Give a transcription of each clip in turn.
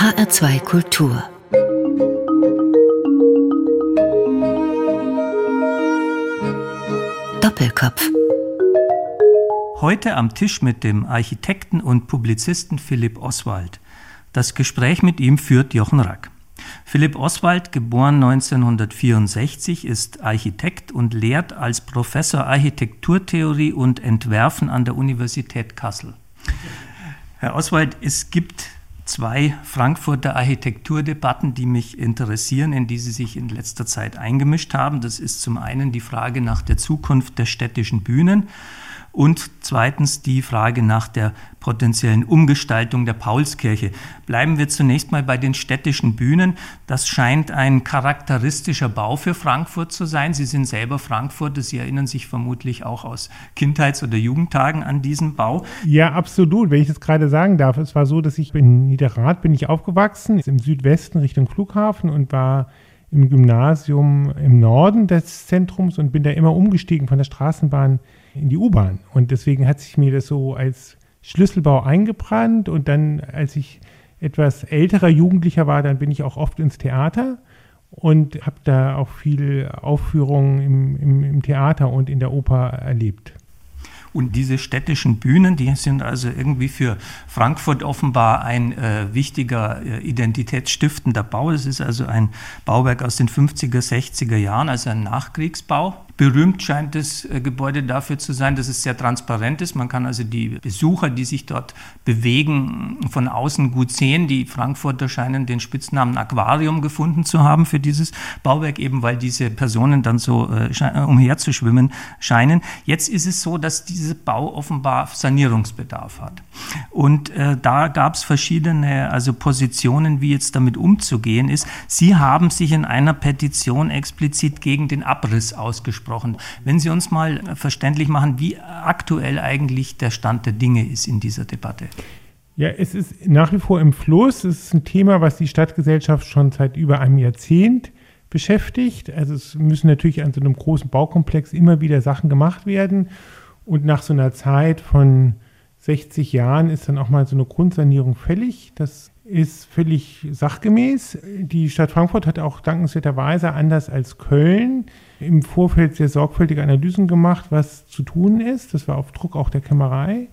HR2 Kultur Doppelkopf Heute am Tisch mit dem Architekten und Publizisten Philipp Oswald. Das Gespräch mit ihm führt Jochen Rack. Philipp Oswald, geboren 1964, ist Architekt und lehrt als Professor Architekturtheorie und Entwerfen an der Universität Kassel. Herr Oswald, es gibt zwei Frankfurter Architekturdebatten, die mich interessieren, in die Sie sich in letzter Zeit eingemischt haben. Das ist zum einen die Frage nach der Zukunft der städtischen Bühnen und zweitens die Frage nach der potenziellen Umgestaltung der Paulskirche. Bleiben wir zunächst mal bei den städtischen Bühnen. Das scheint ein charakteristischer Bau für Frankfurt zu sein. Sie sind selber Frankfurter. Sie erinnern sich vermutlich auch aus Kindheits- oder Jugendtagen an diesen Bau. Ja, absolut. Wenn ich das gerade sagen darf, es war so, dass ich in Niederrad bin ich aufgewachsen, im Südwesten Richtung Flughafen und war im Gymnasium im Norden des Zentrums und bin da immer umgestiegen von der Straßenbahn in die U-Bahn. Und deswegen hat sich mir das so als Schlüsselbau eingebrannt. Und dann, als ich etwas älterer Jugendlicher war, dann bin ich auch oft ins Theater und habe da auch viel Aufführungen im, im, im Theater und in der Oper erlebt. Und diese städtischen Bühnen, die sind also irgendwie für Frankfurt offenbar ein äh, wichtiger äh, identitätsstiftender Bau. Es ist also ein Bauwerk aus den 50er, 60er Jahren, also ein Nachkriegsbau. Berühmt scheint das äh, Gebäude dafür zu sein, dass es sehr transparent ist. Man kann also die Besucher, die sich dort bewegen, von außen gut sehen. Die Frankfurter scheinen den Spitznamen Aquarium gefunden zu haben für dieses Bauwerk, eben weil diese Personen dann so äh, äh umherzuschwimmen scheinen. Jetzt ist es so, dass dieser Bau offenbar Sanierungsbedarf hat. Und äh, da gab es verschiedene also Positionen, wie jetzt damit umzugehen ist. Sie haben sich in einer Petition explizit gegen den Abriss ausgesprochen gesprochen. Wenn Sie uns mal verständlich machen, wie aktuell eigentlich der Stand der Dinge ist in dieser Debatte. Ja, es ist nach wie vor im Fluss. Es ist ein Thema, was die Stadtgesellschaft schon seit über einem Jahrzehnt beschäftigt. Also es müssen natürlich an so einem großen Baukomplex immer wieder Sachen gemacht werden. Und nach so einer Zeit von 60 Jahren ist dann auch mal so eine Grundsanierung fällig. Das ist völlig sachgemäß. Die Stadt Frankfurt hat auch dankenswerterweise anders als Köln im Vorfeld sehr sorgfältige Analysen gemacht, was zu tun ist. Das war auf Druck auch der Kämmerei.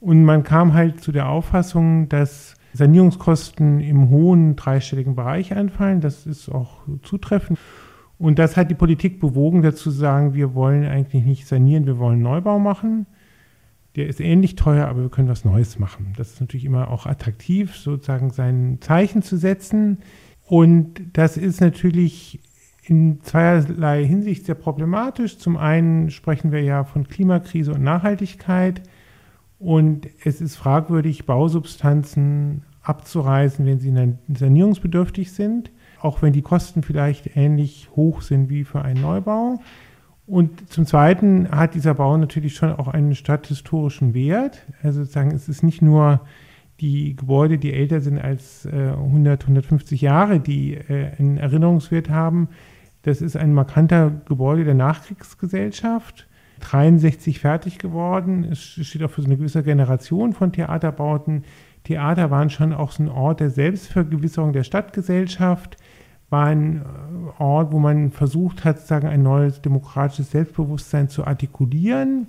Und man kam halt zu der Auffassung, dass Sanierungskosten im hohen dreistelligen Bereich anfallen. Das ist auch zutreffend. Und das hat die Politik bewogen, dazu zu sagen, wir wollen eigentlich nicht sanieren, wir wollen Neubau machen. Der ist ähnlich teuer, aber wir können was Neues machen. Das ist natürlich immer auch attraktiv, sozusagen sein Zeichen zu setzen. Und das ist natürlich in zweierlei Hinsicht sehr problematisch. Zum einen sprechen wir ja von Klimakrise und Nachhaltigkeit und es ist fragwürdig, Bausubstanzen abzureißen, wenn sie sanierungsbedürftig sind, auch wenn die Kosten vielleicht ähnlich hoch sind wie für einen Neubau. Und zum Zweiten hat dieser Bau natürlich schon auch einen stadthistorischen Wert. Also sozusagen, es ist nicht nur die Gebäude, die älter sind als äh, 100, 150 Jahre, die äh, einen Erinnerungswert haben, das ist ein markanter Gebäude der Nachkriegsgesellschaft. 63 fertig geworden. Es steht auch für so eine gewisse Generation von Theaterbauten. Theater waren schon auch so ein Ort der Selbstvergewisserung der Stadtgesellschaft, war ein äh, Ort, wo man versucht hat, sozusagen ein neues demokratisches Selbstbewusstsein zu artikulieren.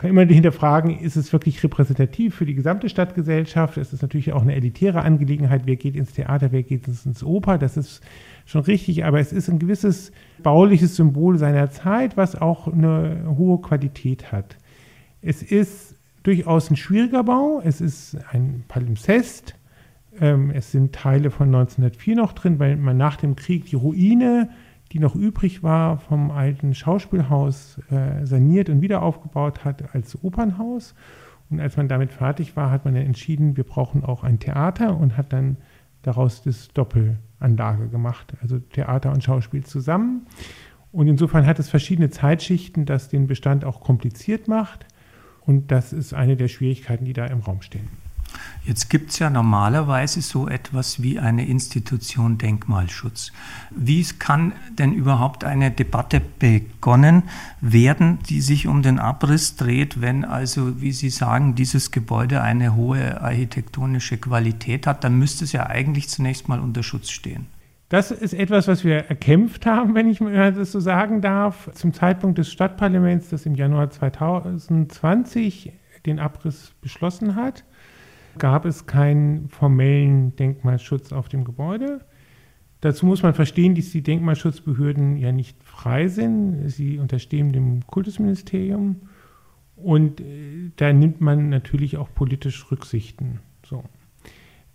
Kann immer hinterfragen, ist es wirklich repräsentativ für die gesamte Stadtgesellschaft? Es ist natürlich auch eine elitäre Angelegenheit. Wer geht ins Theater, wer geht ins Oper? Das ist schon richtig, aber es ist ein gewisses bauliches Symbol seiner Zeit, was auch eine hohe Qualität hat. Es ist durchaus ein schwieriger Bau, es ist ein Palimpsest, ähm, es sind Teile von 1904 noch drin, weil man nach dem Krieg die Ruine, die noch übrig war, vom alten Schauspielhaus äh, saniert und wieder aufgebaut hat als Opernhaus. Und als man damit fertig war, hat man dann entschieden, wir brauchen auch ein Theater und hat dann daraus das Doppel Anlage gemacht, also Theater und Schauspiel zusammen. Und insofern hat es verschiedene Zeitschichten, das den Bestand auch kompliziert macht. Und das ist eine der Schwierigkeiten, die da im Raum stehen. Jetzt gibt es ja normalerweise so etwas wie eine Institution Denkmalschutz. Wie kann denn überhaupt eine Debatte begonnen werden, die sich um den Abriss dreht, wenn also, wie Sie sagen, dieses Gebäude eine hohe architektonische Qualität hat? Dann müsste es ja eigentlich zunächst mal unter Schutz stehen. Das ist etwas, was wir erkämpft haben, wenn ich das so sagen darf. Zum Zeitpunkt des Stadtparlaments, das im Januar 2020 den Abriss beschlossen hat, gab es keinen formellen Denkmalschutz auf dem Gebäude. Dazu muss man verstehen, dass die Denkmalschutzbehörden ja nicht frei sind. Sie unterstehen dem Kultusministerium und äh, da nimmt man natürlich auch politisch Rücksichten. So.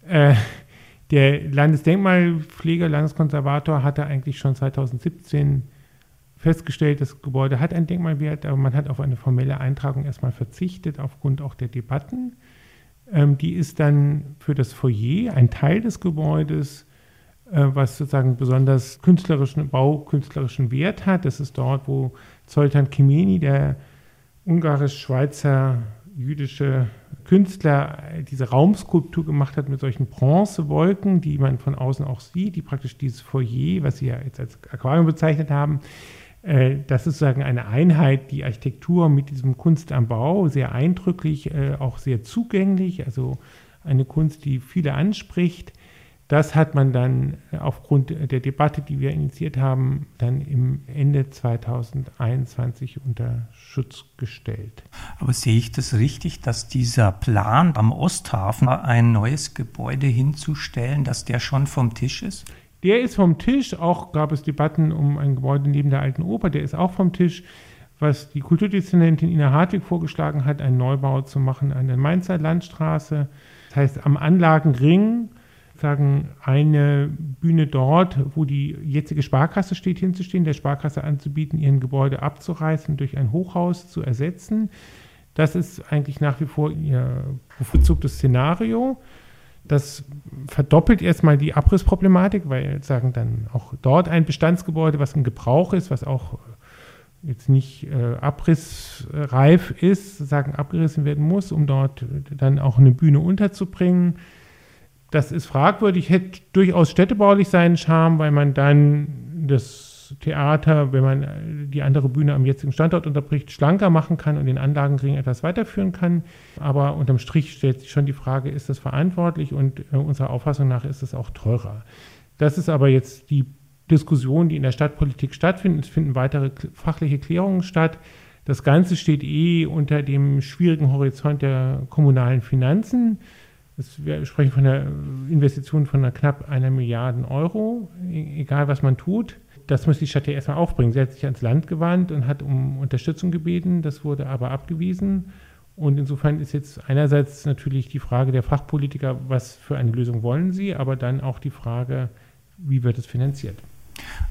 Äh, der Landesdenkmalpfleger, Landeskonservator hatte eigentlich schon 2017 festgestellt, das Gebäude hat einen Denkmalwert, aber man hat auf eine formelle Eintragung erstmal verzichtet, aufgrund auch der Debatten. Ähm, die ist dann für das Foyer ein Teil des Gebäudes, äh, was sozusagen besonders künstlerischen, baukünstlerischen Wert hat. Das ist dort, wo Zoltan Kimeni, der ungarisch-schweizer jüdische Künstler, diese Raumskulptur gemacht hat mit solchen Bronzewolken, die man von außen auch sieht, die praktisch dieses Foyer, was Sie ja jetzt als Aquarium bezeichnet haben, äh, das ist sozusagen eine Einheit, die Architektur mit diesem Kunst am Bau, sehr eindrücklich, äh, auch sehr zugänglich, also eine Kunst, die viele anspricht. Das hat man dann aufgrund der Debatte, die wir initiiert haben, dann im Ende 2021 unter Schutz gestellt. Aber sehe ich das richtig, dass dieser Plan am Osthafen ein neues Gebäude hinzustellen, dass der schon vom Tisch ist? Der ist vom Tisch. Auch gab es Debatten um ein Gebäude neben der alten Oper. Der ist auch vom Tisch. Was die Kulturdezernentin Ina Hartwig vorgeschlagen hat, einen Neubau zu machen an der Mainzer Landstraße. Das heißt, am Anlagenring sagen eine Bühne dort, wo die jetzige Sparkasse steht, hinzustehen, der Sparkasse anzubieten, ihren Gebäude abzureißen, durch ein Hochhaus zu ersetzen. Das ist eigentlich nach wie vor ihr bevorzugtes Szenario. Das verdoppelt erstmal die Abrissproblematik, weil sagen dann auch dort ein Bestandsgebäude, was in Gebrauch ist, was auch jetzt nicht äh, abrissreif ist, sagen abgerissen werden muss, um dort dann auch eine Bühne unterzubringen. Das ist fragwürdig, hätte durchaus städtebaulich seinen Charme, weil man dann das Theater, wenn man äh, die andere Bühne am jetzigen Standort unterbricht, schlanker machen kann und den Anlagenring etwas weiterführen kann. Aber unterm Strich stellt sich schon die Frage, ist das verantwortlich und äh, unserer Auffassung nach ist es auch teurer. Das ist aber jetzt die Diskussion, die in der Stadtpolitik stattfindet. Es finden weitere fachliche Klärungen statt. Das Ganze steht eh unter dem schwierigen Horizont der kommunalen Finanzen. wir sprechen von einer Investition von einer knapp einer Milliarde Euro, e-, egal was man tut das muss die Stadt ja erstmal aufbringen. Sie hat sich ans Land gewandt und hat um Unterstützung gebeten, das wurde aber abgewiesen. Und insofern ist jetzt einerseits natürlich die Frage der Fachpolitiker, was für eine Lösung wollen sie, aber dann auch die Frage, wie wird es finanziert.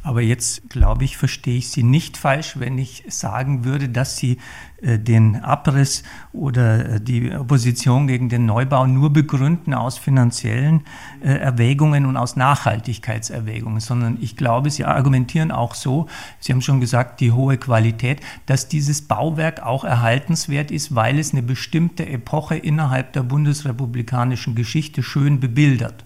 Aber jetzt, glaube ich, verstehe ich Sie nicht falsch, wenn ich sagen würde, dass Sie äh, den Abriss oder äh, die Opposition gegen den Neubau nur begründen aus finanziellen äh, Erwägungen und aus Nachhaltigkeitserwägungen, sondern ich glaube, Sie argumentieren auch so, Sie haben schon gesagt, die hohe Qualität, dass dieses Bauwerk auch erhaltenswert ist, weil es eine bestimmte Epoche innerhalb der bundesrepublikanischen Geschichte schön bebildert.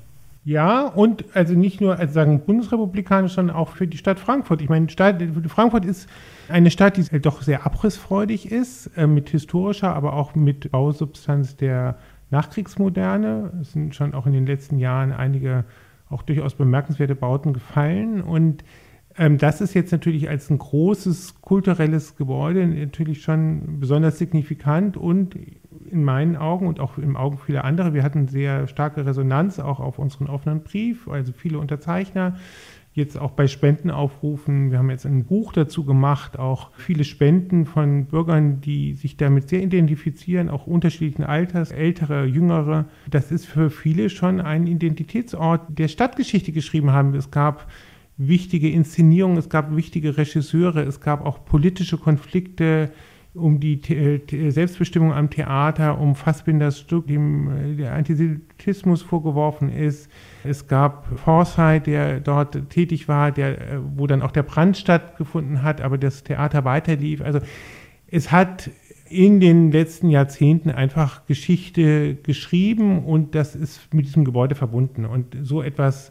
Ja, und also nicht nur als sagen bundesrepublikanisch, sondern auch für die Stadt Frankfurt. Ich meine, Stadt, Frankfurt ist eine Stadt, die doch sehr abrissfreudig ist, äh, mit historischer, aber auch mit Bausubstanz der Nachkriegsmoderne. Es sind schon auch in den letzten Jahren einige auch durchaus bemerkenswerte Bauten gefallen. Und das ist jetzt natürlich als ein großes kulturelles Gebäude natürlich schon besonders signifikant und in meinen Augen und auch im Augen vieler anderer, wir hatten sehr starke Resonanz auch auf unseren offenen Brief, also viele Unterzeichner. Jetzt auch bei Spendenaufrufen. Wir haben jetzt ein Buch dazu gemacht, auch viele Spenden von Bürgern, die sich damit sehr identifizieren, auch unterschiedlichen Alters, ältere, jüngere. Das ist für viele schon ein Identitätsort der Stadtgeschichte geschrieben haben. Es gab wichtige Inszenierungen, es gab wichtige Regisseure, es gab auch politische Konflikte, um die Selbstbestimmung am Theater, um Fassbinders Stück, dem äh, der Antisemitismus vorgeworfen ist. Es gab Forsyth, der dort tätig war, der, äh, wo dann auch der Brand stattgefunden hat, aber das Theater weiterlief. Also es hat in den letzten Jahrzehnten einfach Geschichte geschrieben und das ist mit diesem Gebäude verbunden. Und so etwas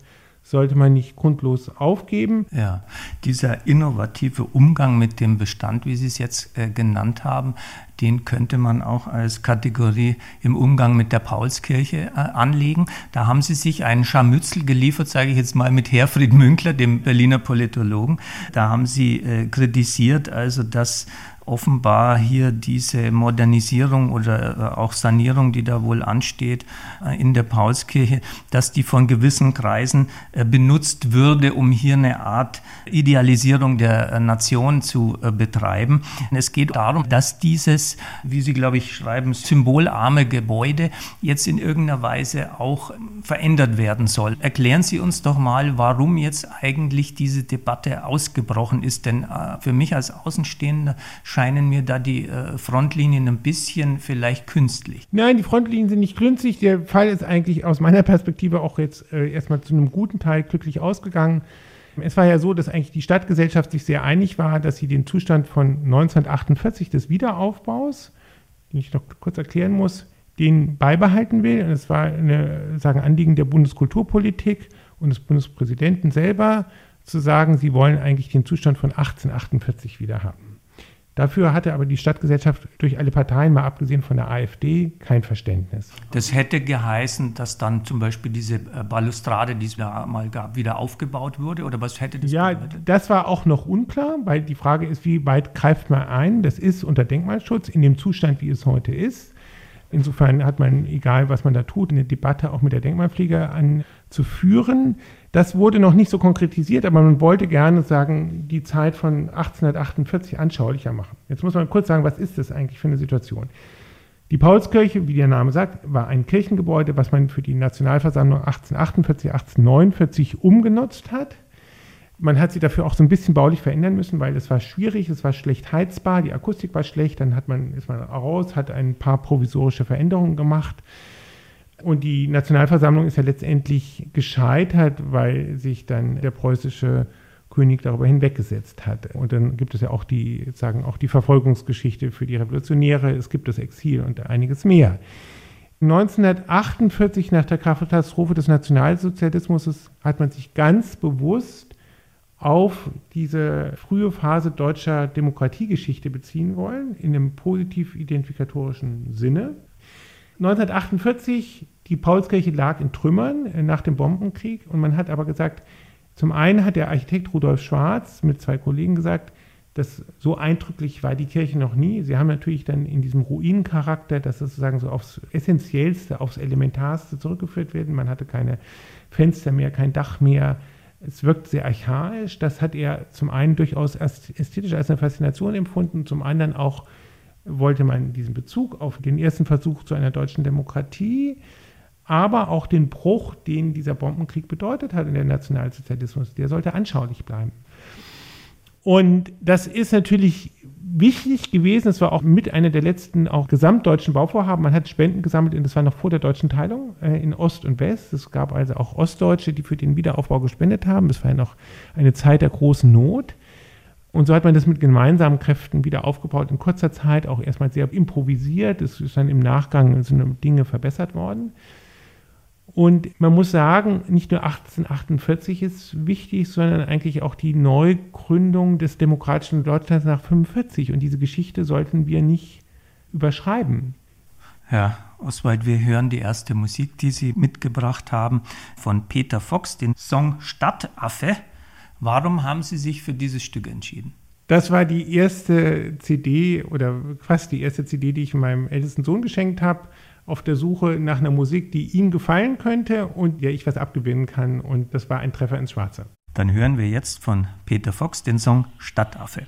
sollte man nicht grundlos aufgeben. Ja, dieser innovative Umgang mit dem Bestand, wie Sie es jetzt äh, genannt haben, den könnte man auch als Kategorie im Umgang mit der Paulskirche äh, anlegen. Da haben Sie sich einen Scharmützel geliefert, sage ich jetzt mal, mit Herfried Münkler, dem Berliner Politologen. Da haben Sie äh, kritisiert, also dass offenbar hier diese Modernisierung oder äh, auch Sanierung, die da wohl ansteht äh, in der Paulskirche, dass die von gewissen Kreisen äh, benutzt würde, um hier eine Art Idealisierung der Nation zu betreiben. Es geht darum, dass dieses, wie Sie, glaube ich, schreiben, symbolarme Gebäude jetzt in irgendeiner Weise auch verändert werden soll. Erklären Sie uns doch mal, warum jetzt eigentlich diese Debatte ausgebrochen ist, denn für mich als Außenstehender scheinen mir da die äh, Frontlinien ein bisschen vielleicht künstlich. Nein, die Frontlinien sind nicht künstlich. Der Fall ist eigentlich aus meiner Perspektive auch jetzt äh, erstmal zu einem guten Teil glücklich ausgegangen. Es war ja so, dass eigentlich die Stadtgesellschaft sich sehr einig war, dass sie den Zustand von 1948 des Wiederaufbaus, den ich noch kurz erklären muss, den beibehalten will. Und es war ein sagen, Anliegen der Bundeskulturpolitik und des Bundespräsidenten selber, zu sagen, sie wollen eigentlich den Zustand von 1848 wieder haben. Dafür hatte aber die Stadtgesellschaft durch alle Parteien, mal abgesehen von der AfD, kein Verständnis. Das hätte geheißen, dass dann zum Beispiel diese äh, Balustrade, die es da mal gab, wieder aufgebaut wurde? Oder was hätte das Ja, bedeutet? das war auch noch unklar, weil die Frage ist, wie weit greift man ein? Das ist unter Denkmalschutz in dem Zustand, wie es heute ist. Insofern hat man, egal was man da tut, eine Debatte auch mit der Denkmalpflege anzuführen. Das wurde noch nicht so konkretisiert, aber man wollte gerne sagen, die Zeit von 1848 anschaulicher machen. Jetzt muss man kurz sagen, was ist das eigentlich für eine Situation? Die Paulskirche, wie der Name sagt, war ein Kirchengebäude, was man für die Nationalversammlung 1848, 1849 umgenutzt hat. Man hat sie dafür auch so ein bisschen baulich verändern müssen, weil es war schwierig, es war schlecht heizbar, die Akustik war schlecht, dann hat man, ist man raus, hat ein paar provisorische Veränderungen gemacht. Und die Nationalversammlung ist ja letztendlich gescheitert, weil sich dann der preußische König darüber hinweggesetzt hat. Und dann gibt es ja auch die, sagen, auch die Verfolgungsgeschichte für die Revolutionäre, es gibt das Exil und einiges mehr. 1948, nach der Katastrophe des Nationalsozialismus, hat man sich ganz bewusst auf diese frühe Phase deutscher Demokratiegeschichte beziehen wollen, in einem positiv identifikatorischen Sinne. 1948, die Paulskirche lag in Trümmern äh, nach dem Bombenkrieg und man hat aber gesagt, zum einen hat der Architekt Rudolf Schwarz mit zwei Kollegen gesagt, dass so eindrücklich war die Kirche noch nie. Sie haben natürlich dann in diesem Ruinencharakter, das sozusagen so aufs Essentiellste, aufs Elementarste zurückgeführt werden. Man hatte keine Fenster mehr, kein Dach mehr. Es wirkt sehr archaisch. Das hat er zum einen durchaus ästhetisch als eine Faszination empfunden, zum anderen auch wollte man diesen Bezug auf den ersten Versuch zu einer deutschen Demokratie, aber auch den Bruch, den dieser Bombenkrieg bedeutet hat in der Nationalsozialismus, der sollte anschaulich bleiben. Und das ist natürlich wichtig gewesen. Es war auch mit einer der letzten auch gesamtdeutschen Bauvorhaben. Man hat Spenden gesammelt und das war noch vor der deutschen Teilung äh, in Ost und West. Es gab also auch Ostdeutsche, die für den Wiederaufbau gespendet haben. Es war ja noch eine Zeit der großen Not. Und so hat man das mit gemeinsamen Kräften wieder aufgebaut in kurzer Zeit, auch erstmal sehr improvisiert. Es ist dann im Nachgang sind Dinge verbessert worden. Und man muss sagen, nicht nur 1848 ist wichtig, sondern eigentlich auch die Neugründung des demokratischen Deutschlands nach 1945. Und diese Geschichte sollten wir nicht überschreiben. Ja, Oswald, wir hören die erste Musik, die Sie mitgebracht haben, von Peter Fox, den Song Stadtaffe. Warum haben Sie sich für dieses Stück entschieden? Das war die erste CD oder fast die erste CD, die ich meinem ältesten Sohn geschenkt habe, auf der Suche nach einer Musik, die ihm gefallen könnte und der ich was abgewinnen kann. Und das war ein Treffer ins Schwarze. Dann hören wir jetzt von Peter Fox den Song Stadtaffe.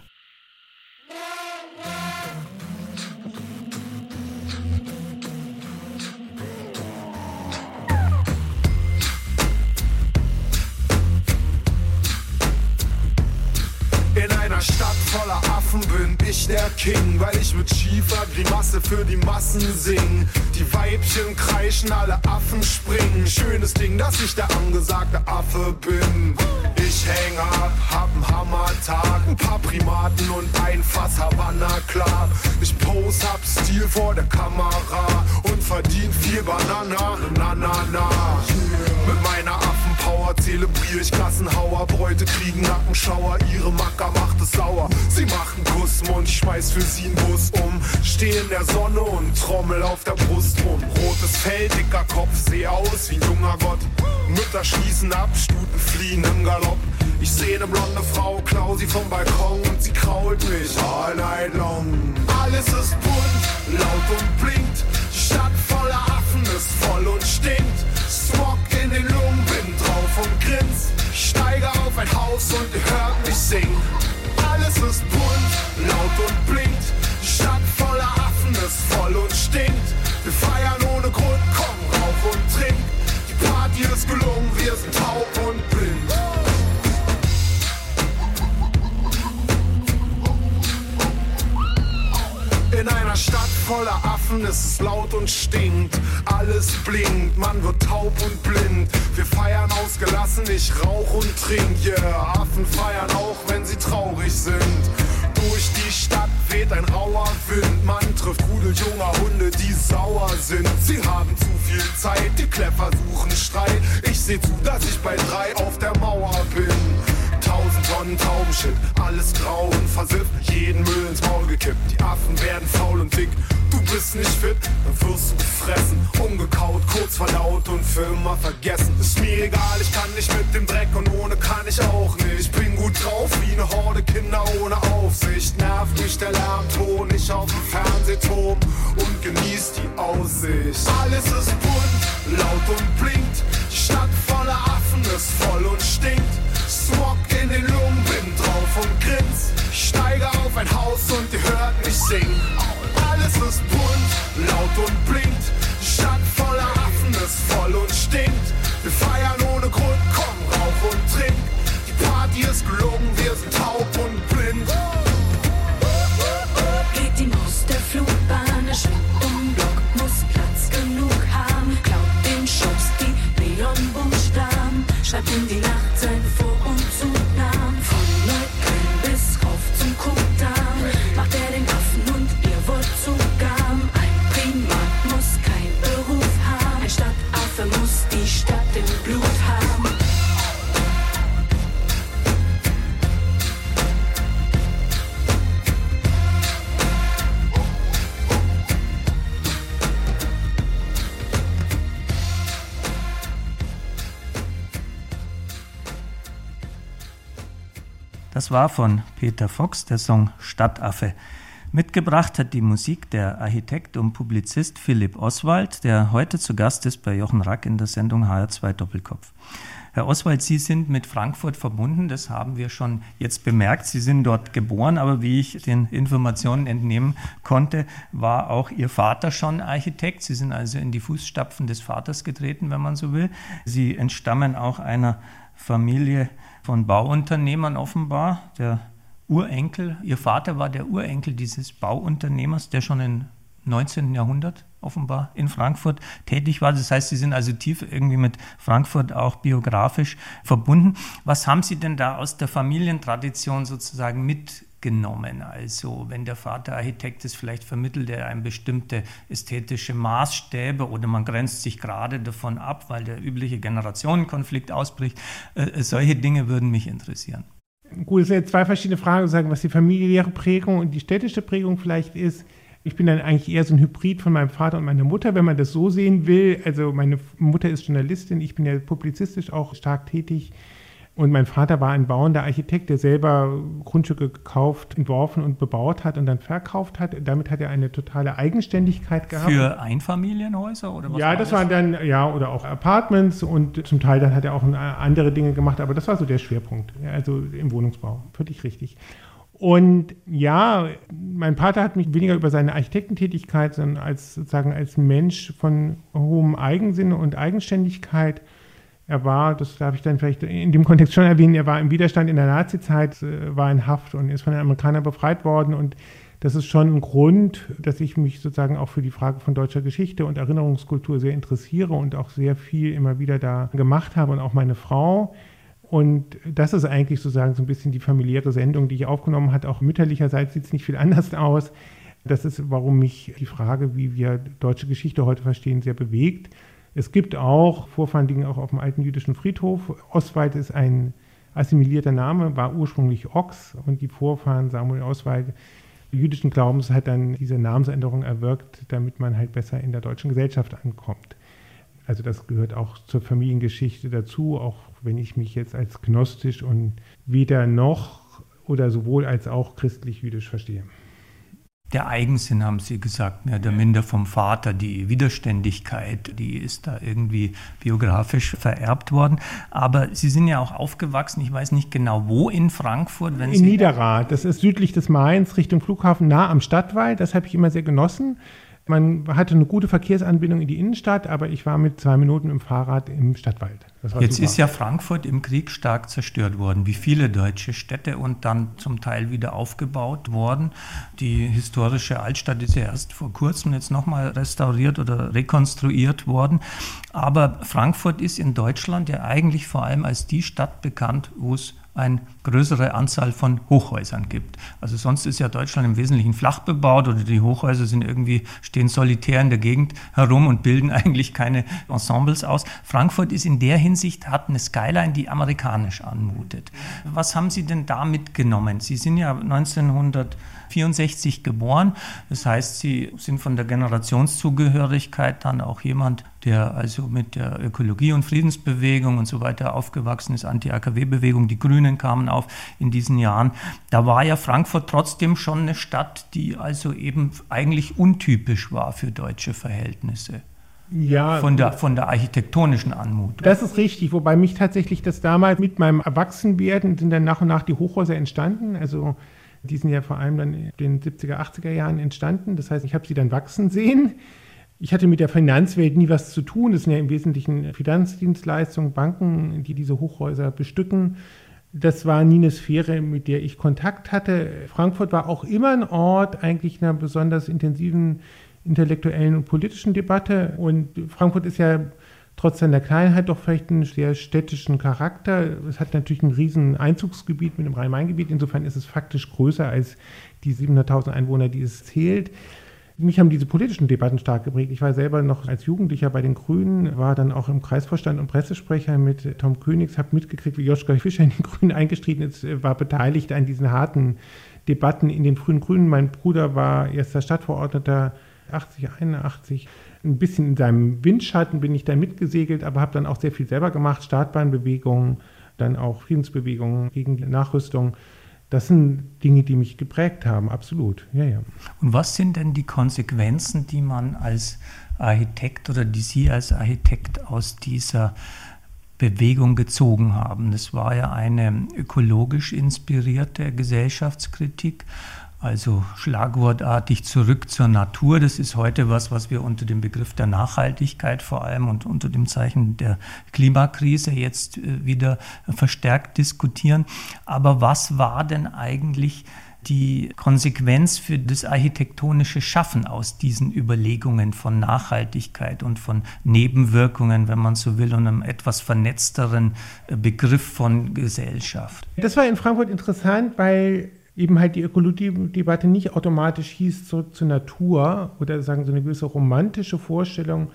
Voller Affen bin ich der King, weil ich mit schiefer Grimasse für die Massen sing. Die Weibchen kreischen, alle Affen springen. Schönes Ding, dass ich der angesagte Affe bin. Ich häng ab, hab einen Hammertag, ein paar Primaten und ein Fass Havanna klar. Ich pose, hab Stil vor der Kamera und verdien viel Banana, na na na. Mit meiner Affenpower zelebriere ich Klassenhauer, Bräute kriegen Nackenschauer, ihre Macker macht es sauer. Sie machen Kussmund, ich schmeiß für sie einen Bus um, steh in der Sonne und trommel auf der Brust rum. Rotes Fell, dicker Kopf, seh aus wie ein junger Gott. Mütter schließen ab, Stuten fliehen im Galopp. Ich seh ne blonde Frau, klau sie vom Balkon und sie krault mich all night long. Alles ist bunt, laut und blinkt. Die Stadt voller Affen ist voll und stinkt. Smog in den Lungen, bin drauf und grins. Ich steige auf ein Haus und ihr hört mich singen. Alles ist bunt, laut und blinkt. Die Stadt voller Affen ist voll und stinkt. Wir feiern ohne Grund, komm, rauch und trink. Die Party ist gelungen, wir sind taub und blind. In einer Stadt voller Affen ist es laut und stinkt. Alles blinkt, man wird taub und blind. Wir feiern ausgelassen, ich rauch und trink. Yeah, Affen feiern auch, wenn sie traurig sind. Durch die Stadt weht ein rauer Wind. Man trifft Rudel junger Hunde, die sauer sind. Sie haben zu viel Zeit, die Kläffer suchen Streit. Ich seh zu, dass ich bei drei für immer vergessen. Ist mir egal, ich kann nicht mit dem Dreck und ohne kann ich auch nicht. Bin gut drauf wie eine Horde Kinder ohne Aufsicht. Nervt mich der Lärmton, ich auf dem Fernsehturm und genieß die Aussicht. Alles ist bunt, laut und blinkt, die Stadt voller Affen ist voll und stinkt. Smog in den Lungen, bin drauf und grins. Ich steige auf ein Haus und ihr hört mich singen. In die Das war von Peter Fox, der Song Stadtaffe. Mitgebracht hat die Musik der Architekt und Publizist Philipp Oswald, der heute zu Gast ist bei Jochen Rack in der Sendung HR2 Doppelkopf. Herr Oswald, Sie sind mit Frankfurt verbunden, das haben wir schon jetzt bemerkt. Sie sind dort geboren, aber wie ich den Informationen entnehmen konnte, war auch Ihr Vater schon Architekt. Sie sind also in die Fußstapfen des Vaters getreten, wenn man so will. Sie entstammen auch einer Familie von Bauunternehmern offenbar. Der Urenkel, Ihr Vater war der Urenkel dieses Bauunternehmers, der schon im 19. Jahrhundert offenbar in Frankfurt tätig war. Das heißt, Sie sind also tief irgendwie mit Frankfurt auch biografisch verbunden. Was haben Sie denn da aus der Familientradition sozusagen mitgenommen? Also, wenn der Vater Architekt ist, vielleicht vermittelt er eine bestimmte ästhetische Maßstäbe oder man grenzt sich gerade davon ab, weil der übliche Generationenkonflikt ausbricht. Äh, solche Dinge würden mich interessieren. Gut, es sind zwei verschiedene Fragen, sagen, was die familiäre Prägung und die städtische Prägung vielleicht ist. Ich bin dann eigentlich eher so ein Hybrid von meinem Vater und meiner Mutter, wenn man das so sehen will. Also meine Mutter ist Journalistin, ich bin ja publizistisch auch stark tätig. Und mein Vater war ein bauender Architekt, der selber Grundstücke gekauft, entworfen und bebaut hat und dann verkauft hat. Damit hat er eine totale Eigenständigkeit gehabt. Für Einfamilienhäuser oder was? Ja, war das waren dann, ja, oder auch Apartments und zum Teil dann hat er auch andere Dinge gemacht, aber das war so der Schwerpunkt, also im Wohnungsbau, völlig richtig. Und ja, mein Vater hat mich weniger über seine Architektentätigkeit, sondern als sozusagen als Mensch von hohem Eigensinn und Eigenständigkeit. Er war, das darf ich dann vielleicht in dem Kontext schon erwähnen, er war im Widerstand in der Nazizeit, äh, war in Haft und ist von den Amerikanern befreit worden. Und das ist schon ein Grund, dass ich mich sozusagen auch für die Frage von deutscher Geschichte und Erinnerungskultur sehr interessiere und auch sehr viel immer wieder da gemacht habe und auch meine Frau. Und das ist eigentlich sozusagen so ein bisschen die familiäre Sendung, die ich aufgenommen habe. Auch mütterlicherseits sieht es nicht viel anders aus. Das ist, warum mich die Frage, wie wir deutsche Geschichte heute verstehen, sehr bewegt. Es gibt auch, Vorfahren liegen auch auf dem alten jüdischen Friedhof. Oswald ist ein assimilierter Name, war ursprünglich Ochs und die Vorfahren Samuel Oswald jüdischen Glaubens hat dann diese Namensänderung erwirkt, damit man halt besser in der deutschen Gesellschaft ankommt. Also das gehört auch zur Familiengeschichte dazu, auch wenn ich mich jetzt als gnostisch und weder noch oder sowohl als auch christlich-jüdisch verstehe. Der Eigensinn, haben Sie gesagt, mehr oder minder vom Vater, die Widerständigkeit, die ist da irgendwie biografisch vererbt worden. Aber Sie sind ja auch aufgewachsen, ich weiß nicht genau wo in Frankfurt. Wenn in Sie Niederrad, das ist südlich des Mains, Richtung Flughafen, nah am Stadtwald. Das habe ich immer sehr genossen. Man hatte eine gute Verkehrsanbindung in die Innenstadt, aber ich war mit zwei Minuten im Fahrrad im Stadtwald. Jetzt super. ist ja Frankfurt im Krieg stark zerstört worden, wie viele deutsche Städte und dann zum Teil wieder aufgebaut worden. Die historische Altstadt ist ja erst vor kurzem jetzt nochmal restauriert oder rekonstruiert worden. Aber Frankfurt ist in Deutschland ja eigentlich vor allem als die Stadt bekannt, wo es eine größere Anzahl von Hochhäusern gibt. Also sonst ist ja Deutschland im Wesentlichen flach bebaut oder die Hochhäuser sind irgendwie, stehen solitär in der Gegend herum und bilden eigentlich keine Ensembles aus. Frankfurt ist in der Hinsicht, hat eine Skyline, die amerikanisch anmutet. Was haben Sie denn da mitgenommen? Sie sind ja 1900 64 geboren. Das heißt, Sie sind von der Generationszugehörigkeit dann auch jemand, der also mit der Ökologie- und Friedensbewegung und so weiter aufgewachsen ist, Anti-AKW-Bewegung, die Grünen kamen auf in diesen Jahren. Da war ja Frankfurt trotzdem schon eine Stadt, die also eben eigentlich untypisch war für deutsche Verhältnisse. Ja, von der, von der architektonischen Anmutung. Das ist richtig, wobei mich tatsächlich das damals mit meinem Erwachsenwerden sind dann nach und nach die Hochhäuser entstanden. Also die sind ja vor allem dann in den 70er, 80er Jahren entstanden. Das heißt, ich habe sie dann wachsen sehen. Ich hatte mit der Finanzwelt nie was zu tun. Das sind ja im Wesentlichen Finanzdienstleistungen, Banken, die diese Hochhäuser bestücken. Das war nie eine Sphäre, mit der ich Kontakt hatte. Frankfurt war auch immer ein Ort eigentlich einer besonders intensiven intellektuellen und politischen Debatte. Und Frankfurt ist ja trotz seiner Kleinheit doch vielleicht einen sehr städtischen Charakter. Es hat natürlich ein riesen Einzugsgebiet mit dem Rhein-Main-Gebiet. Insofern ist es faktisch größer als die 700.000 Einwohner, die es zählt. Mich haben diese politischen Debatten stark geprägt. Ich war selber noch als Jugendlicher bei den Grünen, war dann auch im Kreisvorstand und Pressesprecher mit Tom Königs, habe mitgekriegt, wie Joschka Fischer in den Grünen eingestritten ist, war beteiligt an diesen harten Debatten in den frühen Grünen. Mein Bruder war erster Stadtverordneter 80, 81 ein bisschen in seinem Windschatten bin ich da mitgesegelt, aber habe dann auch sehr viel selber gemacht, Startbahnbewegungen, dann auch Friedensbewegungen gegen Nachrüstung. Das sind Dinge, die mich geprägt haben, absolut. Ja, ja. Und was sind denn die Konsequenzen, die man als Architekt oder die Sie als Architekt aus dieser Bewegung gezogen haben? Das war ja eine ökologisch inspirierte Gesellschaftskritik also schlagwortartig zurück zur Natur. Das ist heute was, was wir unter dem Begriff der Nachhaltigkeit vor allem und unter dem Zeichen der Klimakrise jetzt äh, wieder verstärkt diskutieren. Aber was war denn eigentlich die Konsequenz für das architektonische Schaffen aus diesen Überlegungen von Nachhaltigkeit und von Nebenwirkungen, wenn man so will, und einem etwas vernetzteren äh, Begriff von Gesellschaft. Das war in Frankfurt interessant, weil eben halt die Ökologie-Debatte nicht automatisch hieß zurück zur Natur oder sagen so eine gewisse romantische Vorstellung,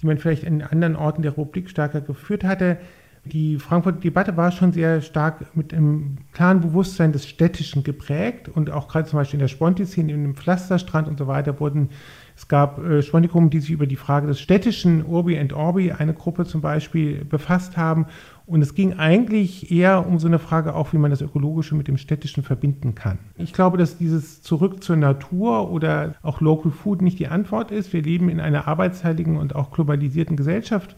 die man vielleicht in anderen Orten der Republik stärker geführt hatte. Die Frankfurter Debatte war schon sehr stark mit einem klaren Bewusstsein des Städtischen geprägt und auch gerade zum Beispiel in der Sponti-Szene, in dem Pflasterstrand und so weiter wurden es gab äh, Spontikum, die sich über die Frage des städtischen Urbi and Orbi, eine Gruppe zum Beispiel, befasst haben und es ging eigentlich eher um so eine Frage auch, wie man das Ökologische mit dem Städtischen verbinden kann. Ich glaube, dass dieses Zurück zur Natur oder auch Local Food nicht die Antwort ist. Wir leben in einer arbeitsteiligen und auch globalisierten Gesellschaft,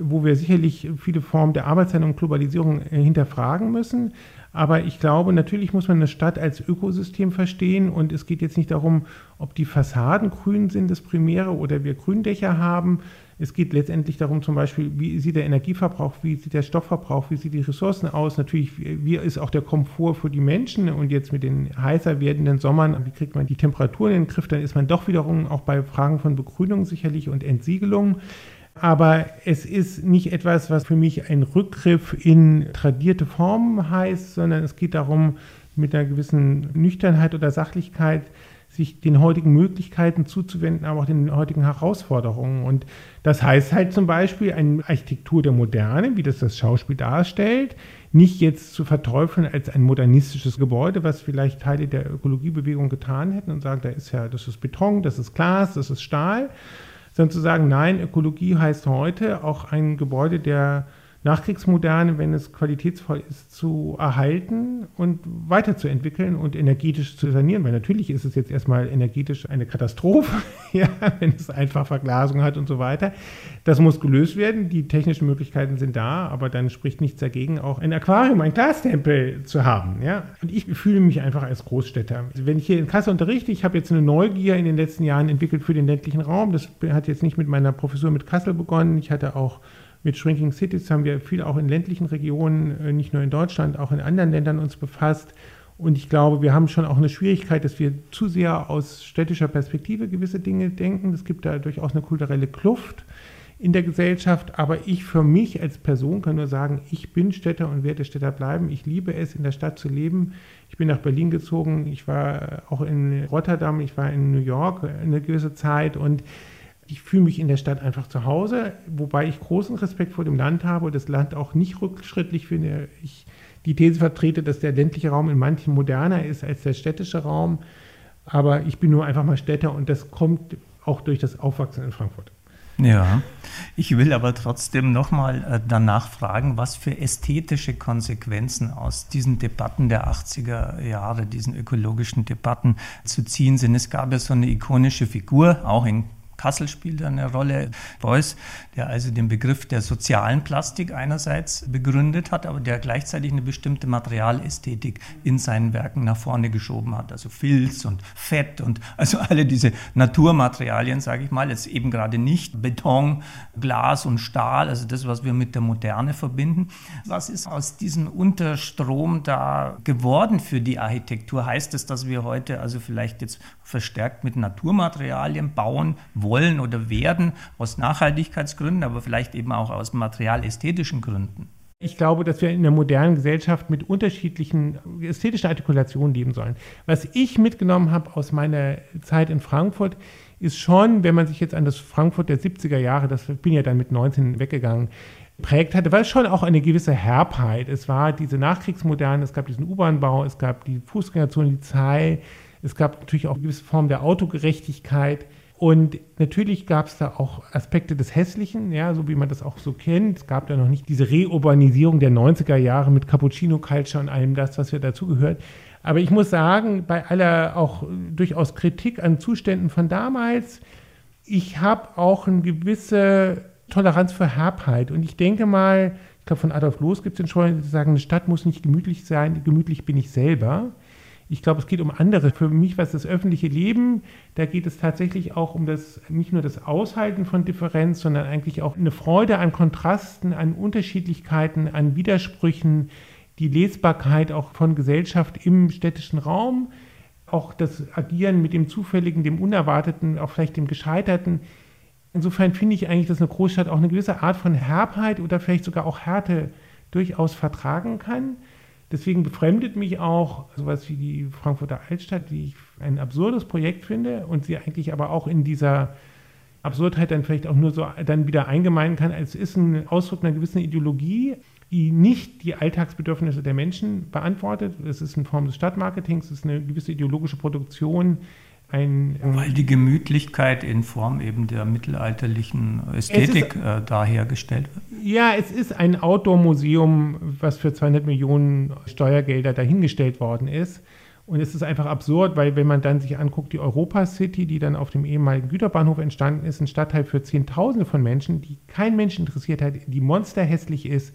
wo wir sicherlich viele Formen der Arbeitsteilung und Globalisierung äh, hinterfragen müssen. Aber ich glaube, natürlich muss man eine Stadt als Ökosystem verstehen und es geht jetzt nicht darum, ob die Fassaden grün sind, das Primäre, oder wir Gründächer haben, es geht letztendlich darum, zum Beispiel, wie sieht der Energieverbrauch, wie sieht der Stoffverbrauch, wie sieht die Ressourcen aus. Natürlich, wie ist auch der Komfort für die Menschen und jetzt mit den heißer werdenden Sommern, wie kriegt man die Temperaturen in den Griff, dann ist man doch wiederum auch bei Fragen von Begrünung sicherlich und Entsiegelung. Aber es ist nicht etwas, was für mich ein Rückgriff in tradierte Formen heißt, sondern es geht darum, mit einer gewissen Nüchternheit oder Sachlichkeit sich den heutigen Möglichkeiten zuzuwenden, aber auch den heutigen Herausforderungen. Und das heißt halt zum Beispiel eine Architektur der Moderne, wie das das Schauspiel darstellt, nicht jetzt zu verteufeln als ein modernistisches Gebäude, was vielleicht Teile der Ökologiebewegung getan hätten und sagen, da ist ja, das ist Beton, das ist Glas, das ist Stahl, sondern zu sagen, nein, Ökologie heißt heute auch ein Gebäude der Nachkriegsmoderne, wenn es qualitätsvoll ist, zu erhalten und weiterzuentwickeln und energetisch zu sanieren. Weil natürlich ist es jetzt erstmal energetisch eine Katastrophe, ja, wenn es einfach Verglasung hat und so weiter. Das muss gelöst werden. Die technischen Möglichkeiten sind da, aber dann spricht nichts dagegen, auch ein Aquarium, ein Glastempel zu haben. Ja. Und ich fühle mich einfach als Großstädter. Wenn ich hier in Kassel unterrichte, ich habe jetzt eine Neugier in den letzten Jahren entwickelt für den ländlichen Raum. Das hat jetzt nicht mit meiner Professur mit Kassel begonnen. Ich hatte auch mit Shrinking Cities haben wir viel auch in ländlichen Regionen, äh, nicht nur in Deutschland, auch in anderen Ländern uns befasst. Und ich glaube, wir haben schon auch eine Schwierigkeit, dass wir zu sehr aus städtischer Perspektive gewisse Dinge denken. Es gibt da durchaus eine kulturelle Kluft in der Gesellschaft. Aber ich für mich als Person kann nur sagen, ich bin Städter und werde Städter bleiben. Ich liebe es, in der Stadt zu leben. Ich bin nach Berlin gezogen. Ich war auch in Rotterdam. Ich war in New York eine gewisse Zeit und ich fühle mich in der Stadt einfach zu Hause, wobei ich großen Respekt vor dem Land habe und das Land auch nicht rückschrittlich finde. Ich die These vertrete, dass der ländliche Raum in manchen moderner ist als der städtische Raum. Aber ich bin nur einfach mal Städter und das kommt auch durch das Aufwachsen in Frankfurt. Ja, ich will aber trotzdem nochmal äh, danach fragen, was für ästhetische Konsequenzen aus diesen Debatten der 80er Jahre, diesen ökologischen Debatten zu ziehen sind. Es gab ja so eine ikonische Figur, auch in Kassel spielt eine Rolle. Beuys, der also den Begriff der sozialen Plastik einerseits begründet hat, aber der gleichzeitig eine bestimmte Materialästhetik in seinen Werken nach vorne geschoben hat. Also Filz und Fett und also alle diese Naturmaterialien, sage ich mal, jetzt eben gerade nicht Beton, Glas und Stahl, also das, was wir mit der Moderne verbinden. Was ist aus diesem Unterstrom da geworden für die Architektur? Heißt es, dass wir heute also vielleicht jetzt verstärkt mit Naturmaterialien bauen wollen oder werden, aus Nachhaltigkeitsgründen, aber vielleicht eben auch aus materialästhetischen Gründen. Ich glaube, dass wir in einer modernen Gesellschaft mit unterschiedlichen ästhetischen Artikulationen leben sollen. Was ich mitgenommen habe aus meiner Zeit in Frankfurt, ist schon, wenn man sich jetzt an das Frankfurt der 70er Jahre, das bin ja dann mit 19 weggegangen, prägt hatte, war es schon auch eine gewisse Herbheit. Es war diese Nachkriegsmoderne, es gab diesen U-Bahn-Bau, es gab die Fußgängerzone, die Zeit, es gab natürlich auch eine gewisse Form der Autogerechtigkeit. Und natürlich gab es da auch Aspekte des Hässlichen, ja, so wie man das auch so kennt. Es gab da noch nicht diese Reurbanisierung der 90er Jahre mit Cappuccino-Culture und allem das, was wir dazugehört. Aber ich muss sagen, bei aller auch durchaus Kritik an Zuständen von damals, ich habe auch eine gewisse Toleranz für Herbheit. Und ich denke mal, ich glaube, von Adolf Loos gibt es den Schweigen, die sagen, eine Stadt muss nicht gemütlich sein, gemütlich bin ich selber. Ich glaube, es geht um andere. Für mich, was das öffentliche Leben, da geht es tatsächlich auch um das, nicht nur das Aushalten von Differenz, sondern eigentlich auch eine Freude an Kontrasten, an Unterschiedlichkeiten, an Widersprüchen, die Lesbarkeit auch von Gesellschaft im städtischen Raum, auch das Agieren mit dem Zufälligen, dem Unerwarteten, auch vielleicht dem Gescheiterten. Insofern finde ich eigentlich, dass eine Großstadt auch eine gewisse Art von Herbheit oder vielleicht sogar auch Härte durchaus vertragen kann. Deswegen befremdet mich auch sowas wie die Frankfurter Altstadt, die ich ein absurdes Projekt finde und sie eigentlich aber auch in dieser Absurdheit dann vielleicht auch nur so dann wieder eingemeinen kann, als ist ein Ausdruck einer gewissen Ideologie, die nicht die Alltagsbedürfnisse der Menschen beantwortet. Es ist eine Form des Stadtmarketings, es ist eine gewisse ideologische Produktion, ein, ähm, Weil die Gemütlichkeit in Form eben der mittelalterlichen Ästhetik ist, äh, darhergestellt wird. Ja, es ist ein Outdoor-Museum, was für 200 Millionen Steuergelder dahingestellt worden ist. Und es ist einfach absurd, weil wenn man dann sich anguckt, die Europa City, die dann auf dem ehemaligen Güterbahnhof entstanden ist, ein Stadtteil für Zehntausende von Menschen, die kein Mensch interessiert hat, die monsterhässlich ist,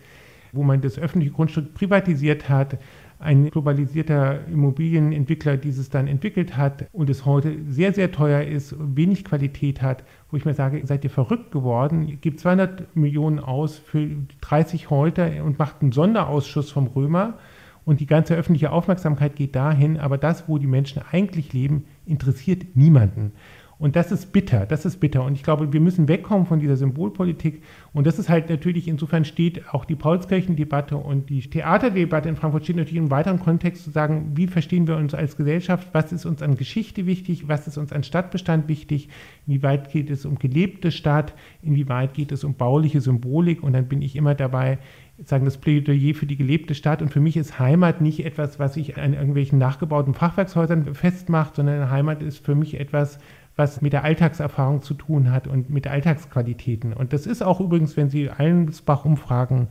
wo man das öffentliche Grundstück privatisiert hat, ein globalisierter Immobilienentwickler dieses dann entwickelt hat und es heute sehr, sehr teuer ist, wenig Qualität hat, wo ich mir sage, seid ihr verrückt geworden, gibt 200 Millionen aus für 30 heute und macht einen Sonderausschuss vom Römer und die ganze öffentliche Aufmerksamkeit geht dahin, aber das, wo die Menschen eigentlich leben, interessiert niemanden. Und das ist bitter, das ist bitter. Und ich glaube, wir müssen wegkommen von dieser Symbolpolitik. Und das ist halt natürlich, insofern steht auch die Paulskirchendebatte und die Theaterdebatte in Frankfurt steht natürlich im weiteren Kontext zu sagen, wie verstehen wir uns als Gesellschaft, was ist uns an Geschichte wichtig, was ist uns an Stadtbestand wichtig, inwieweit geht es um gelebte Stadt, inwieweit geht es um bauliche Symbolik. Und dann bin ich immer dabei, sagen das Plädoyer für die gelebte Stadt. Und für mich ist Heimat nicht etwas, was sich an irgendwelchen nachgebauten Fachwerkshäusern festmacht, sondern Heimat ist für mich etwas, was mit der Alltagserfahrung zu tun hat und mit Alltagsqualitäten. Und das ist auch übrigens, wenn Sie Allensbach-Umfragen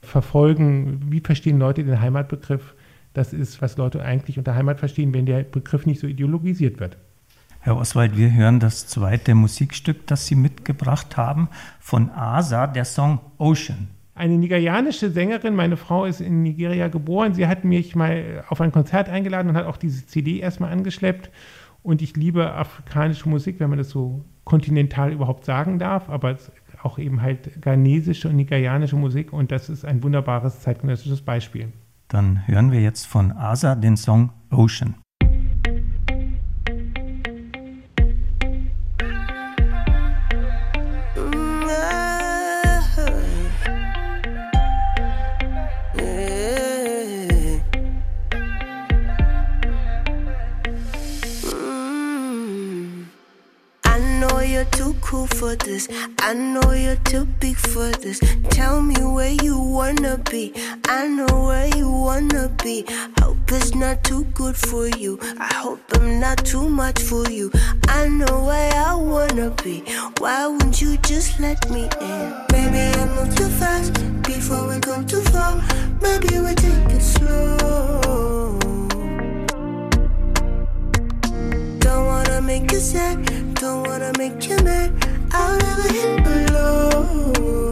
verfolgen, wie verstehen Leute den Heimatbegriff, das ist, was Leute eigentlich unter Heimat verstehen, wenn der Begriff nicht so ideologisiert wird. Herr Oswald, wir hören das zweite Musikstück, das Sie mitgebracht haben, von Asa, der Song Ocean. Eine nigerianische Sängerin, meine Frau ist in Nigeria geboren, sie hat mich mal auf ein Konzert eingeladen und hat auch diese CD erstmal angeschleppt. Und ich liebe afrikanische Musik, wenn man das so kontinental überhaupt sagen darf, aber auch eben halt ghanesische und nigerianische Musik. Und das ist ein wunderbares zeitgenössisches Beispiel. Dann hören wir jetzt von Asa den Song Ocean. You're too big for this. Tell me where you wanna be. I know where you wanna be. Hope it's not too good for you. I hope I'm not too much for you. I know where I wanna be. Why wouldn't you just let me in? Maybe I move too fast before we go too far. Maybe we take it slow. Don't wanna make you sad, don't wanna make you mad. I'll never hit below.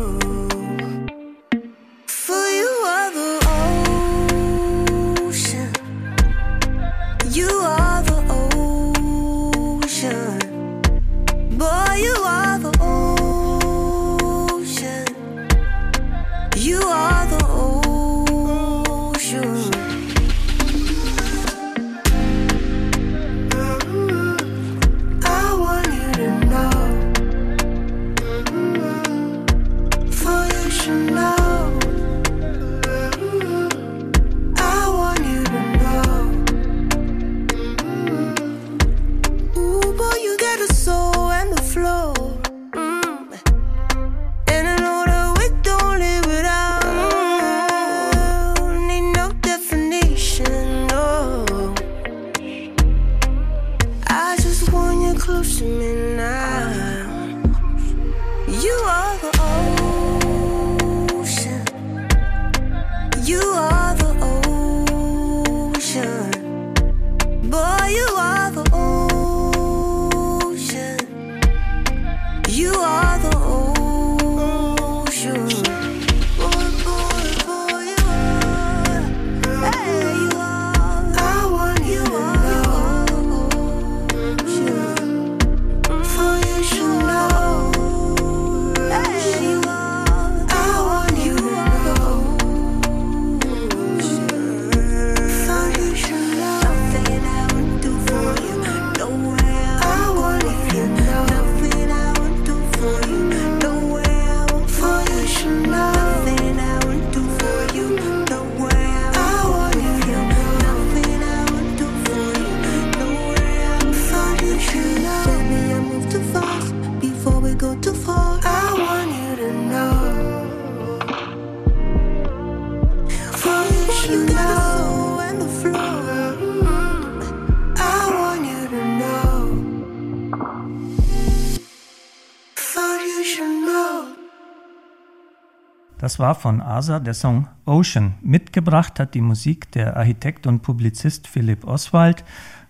Das war von Asa der Song Ocean. Mitgebracht hat die Musik der Architekt und Publizist Philipp Oswald,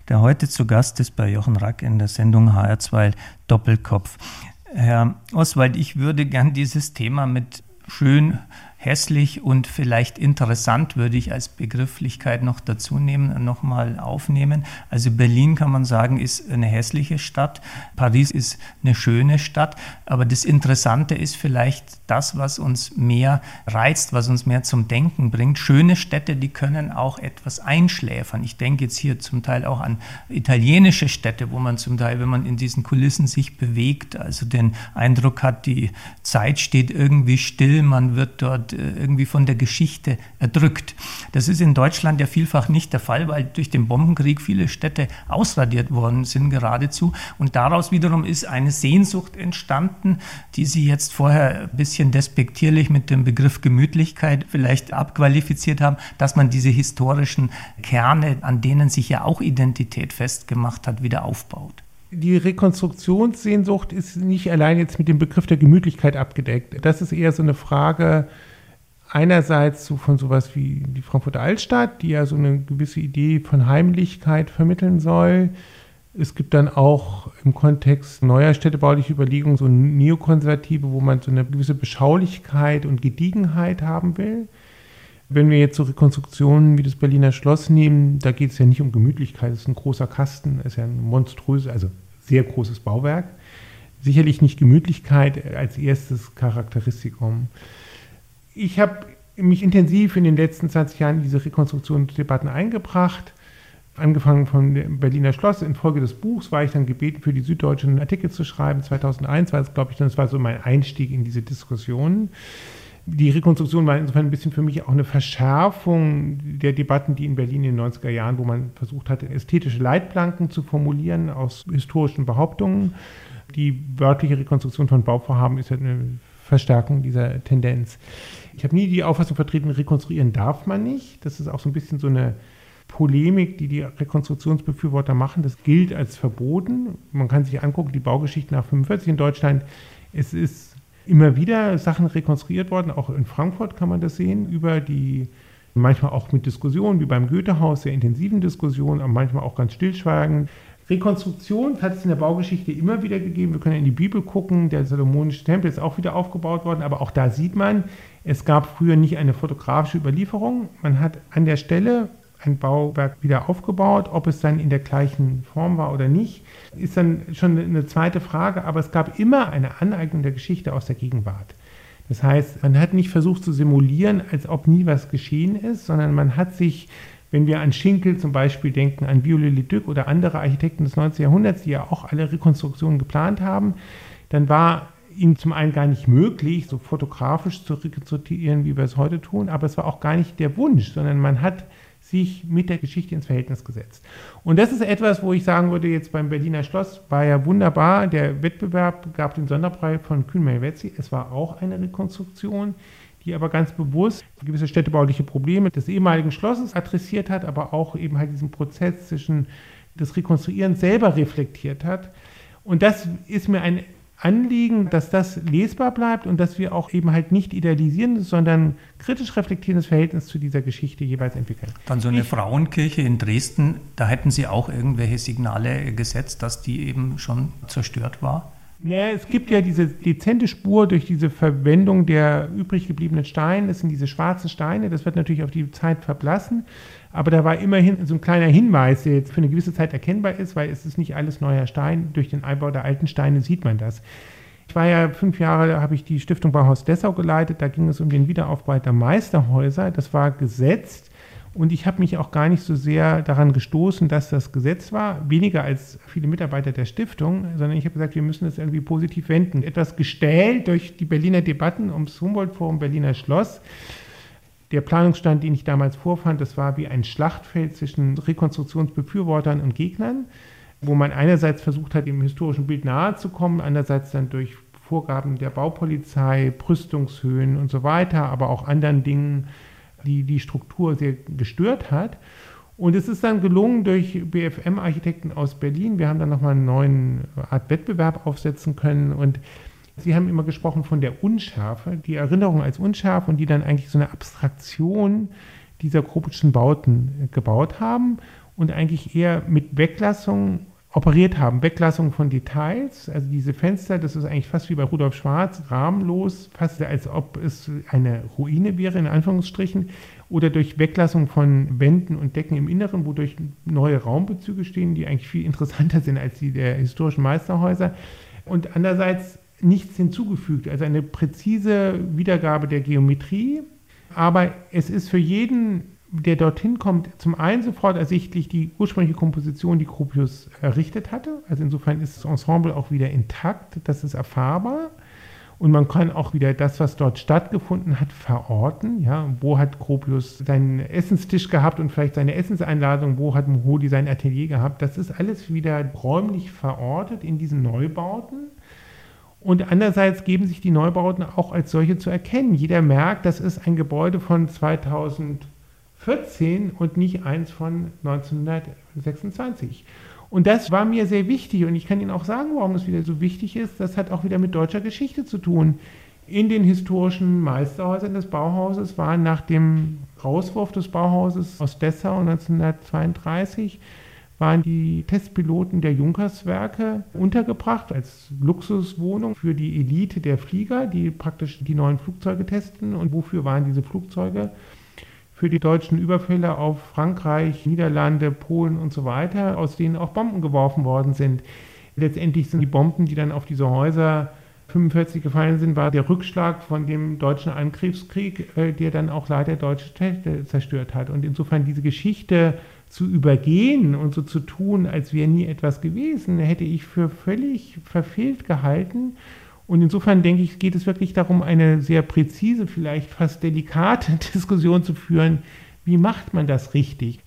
der heute zu Gast ist bei Jochen Rack in der Sendung HR2 Doppelkopf. Herr Oswald, ich würde gern dieses Thema mit schön hässlich und vielleicht interessant würde ich als Begrifflichkeit noch dazu nehmen, nochmal aufnehmen. Also Berlin kann man sagen, ist eine hässliche Stadt. Paris ist eine schöne Stadt. Aber das Interessante ist vielleicht das, was uns mehr reizt, was uns mehr zum Denken bringt. Schöne Städte, die können auch etwas einschläfern. Ich denke jetzt hier zum Teil auch an italienische Städte, wo man zum Teil, wenn man in diesen Kulissen sich bewegt, also den Eindruck hat, die Zeit steht irgendwie still, man wird dort irgendwie von der Geschichte erdrückt. Das ist in Deutschland ja vielfach nicht der Fall, weil durch den Bombenkrieg viele Städte ausradiert worden sind geradezu. Und daraus wiederum ist eine Sehnsucht entstanden, die Sie jetzt vorher ein bisschen despektierlich mit dem Begriff Gemütlichkeit vielleicht abqualifiziert haben, dass man diese historischen Kerne, an denen sich ja auch Identität festgemacht hat, wieder aufbaut die Rekonstruktionssehnsucht ist nicht allein jetzt mit dem Begriff der Gemütlichkeit abgedeckt. Das ist eher so eine Frage einerseits so von sowas wie die Frankfurter Altstadt, die ja so eine gewisse Idee von Heimlichkeit vermitteln soll. Es gibt dann auch im Kontext neuer städtebaulicher Überlegungen so neokonservative, wo man so eine gewisse Beschaulichkeit und Gediegenheit haben will. Wenn wir jetzt so Rekonstruktionen wie das Berliner Schloss nehmen, da geht es ja nicht um Gemütlichkeit, es ist ein großer Kasten, es ist ja ein monströses, also sehr großes Bauwerk. Sicherlich nicht Gemütlichkeit als erstes Charakteristikum. Ich habe mich intensiv in den letzten 20 Jahren in diese Rekonstruktionsdebatten eingebracht. Angefangen von dem Berliner Schloss. Infolge des Buchs war ich dann gebeten, für die Süddeutsche einen Artikel zu schreiben. 2001 war es, glaube ich, das war so mein Einstieg in diese Diskussion. Die Rekonstruktion war insofern ein bisschen für mich auch eine Verschärfung der Debatten, die in Berlin in den 90er Jahren, wo man versucht hatte, ästhetische Leitplanken zu formulieren aus historischen Behauptungen. Die wörtliche Rekonstruktion von Bauvorhaben ist ja eine Verstärkung dieser Tendenz. Ich habe nie die Auffassung vertreten, rekonstruieren darf man nicht. Das ist auch so ein bisschen so eine Polemik, die die Rekonstruktionsbefürworter machen. Das gilt als verboten. Man kann sich angucken, die Baugeschichte nach 45 in Deutschland. Es ist immer wieder Sachen rekonstruiert worden, auch in Frankfurt kann man das sehen, über die manchmal auch mit Diskussionen, wie beim Goethehaus, sehr intensiven Diskussionen, aber manchmal auch ganz stillschweigend. Rekonstruktion hat es in der Baugeschichte immer wieder gegeben. Wir können in die Bibel gucken. Der Salomonische Tempel ist auch wieder aufgebaut worden. Aber auch da sieht man, es gab früher nicht eine fotografische Überlieferung. Man hat an der Stelle ein Bauwerk wieder aufgebaut. Ob es dann in der gleichen Form war oder nicht, ist dann schon eine zweite Frage. Aber es gab immer eine Aneignung der Geschichte aus der Gegenwart. Das heißt, man hat nicht versucht zu simulieren, als ob nie was geschehen ist, sondern man hat sich, wenn wir an Schinkel zum Beispiel denken, an Viollet-le-Duc oder andere Architekten des 19. Jahrhunderts, die ja auch alle Rekonstruktionen geplant haben, dann war ihnen zum einen gar nicht möglich, so fotografisch zu rekonstruieren, wie wir es heute tun, aber es war auch gar nicht der Wunsch, sondern man hat sich mit der Geschichte ins Verhältnis gesetzt. Und das ist etwas, wo ich sagen würde, jetzt beim Berliner Schloss war ja wunderbar, der Wettbewerb gab den Sonderpreis von Kühn Melvetzi, es war auch eine Rekonstruktion, die aber ganz bewusst gewisse städtebauliche Probleme des ehemaligen Schlosses adressiert hat, aber auch eben halt diesen Prozess zwischen des Rekonstruierens selber reflektiert hat. Und das ist mir ein Anliegen, dass das lesbar bleibt und dass wir auch eben halt nicht idealisieren, sondern kritisch reflektierendes Verhältnis zu dieser Geschichte jeweils entwickeln. Dann so eine ich, Frauenkirche in Dresden, da hätten Sie auch irgendwelche Signale gesetzt, dass die eben schon zerstört war? Ja, es gibt ja diese dezente Spur durch diese Verwendung der übrig gebliebenen Steine. Das sind diese schwarzen Steine. Das wird natürlich auf die Zeit verblassen. Aber da war immerhin so ein kleiner Hinweis, der jetzt für eine gewisse Zeit erkennbar ist, weil es ist nicht alles neuer Stein. Durch den Einbau der alten Steine sieht man das. Ich war ja fünf Jahre, habe ich die Stiftung Bauhaus Dessau geleitet. Da ging es um den Wiederaufbau der Meisterhäuser. Das war gesetzt. Und ich habe mich auch gar nicht so sehr daran gestoßen, dass das Gesetz war, weniger als viele Mitarbeiter der Stiftung, sondern ich habe gesagt, wir müssen das irgendwie positiv wenden. Etwas gestählt durch die Berliner Debatten ums Humboldt-Forum Berliner Schloss der Planungsstand, den ich damals vorfand, das war wie ein Schlachtfeld zwischen Rekonstruktionsbefürwortern und Gegnern, wo man einerseits versucht hat, dem historischen Bild nahe zu kommen, andererseits dann durch Vorgaben der Baupolizei, Brüstungshöhen und so weiter, aber auch anderen Dingen, die die Struktur sehr gestört hat. Und es ist dann gelungen durch BFM-Architekten aus Berlin. Wir haben dann nochmal einen neuen Art Wettbewerb aufsetzen können und Sie haben immer gesprochen von der Unschärfe, die Erinnerung als Unschärfe und die dann eigentlich so eine Abstraktion dieser Krupitschen Bauten gebaut haben und eigentlich eher mit Weglassung operiert haben. Weglassung von Details, also diese Fenster, das ist eigentlich fast wie bei Rudolf Schwarz, rahmenlos, fast als ob es eine Ruine wäre, in Anführungsstrichen, oder durch Weglassung von Wänden und Decken im Inneren, wodurch neue Raumbezüge stehen, die eigentlich viel interessanter sind als die der historischen Meisterhäuser. Und andererseits nichts hinzugefügt, also eine präzise Wiedergabe der Geometrie, aber es ist für jeden der dorthin kommt, zum einen sofort ersichtlich die ursprüngliche Komposition, die Gropius errichtet hatte. Also insofern ist das Ensemble auch wieder intakt, das ist erfahrbar. Und man kann auch wieder das, was dort stattgefunden hat, verorten. Ja, wo hat Gropius seinen Essenstisch gehabt und vielleicht seine Essenseinladung? Wo hat Mohodi sein Atelier gehabt? Das ist alles wieder räumlich verortet in diesen Neubauten. Und andererseits geben sich die Neubauten auch als solche zu erkennen. Jeder merkt, das ist ein Gebäude von 2000 14 und nicht eins von 1926. Und das war mir sehr wichtig und ich kann Ihnen auch sagen, warum es wieder so wichtig ist. Das hat auch wieder mit deutscher Geschichte zu tun. In den historischen Meisterhäusern des Bauhauses waren nach dem Rauswurf des Bauhauses aus Dessau 1932 waren die Testpiloten der Junkerswerke untergebracht als Luxuswohnung für die Elite der Flieger, die praktisch die neuen Flugzeuge testen. Und wofür waren diese Flugzeuge? Für die deutschen Überfälle auf Frankreich, Niederlande, Polen und so weiter, aus denen auch Bomben geworfen worden sind. Letztendlich sind die Bomben, die dann auf diese Häuser 45 gefallen sind, war der Rückschlag von dem deutschen Angriffskrieg, äh, der dann auch leider deutsche Städte zerstört hat. Und insofern diese Geschichte zu übergehen und so zu tun, als wäre nie etwas gewesen, hätte ich für völlig verfehlt gehalten. Und insofern denke ich, geht es wirklich darum, eine sehr präzise, vielleicht fast delikate Diskussion zu führen. Wie macht man das richtig?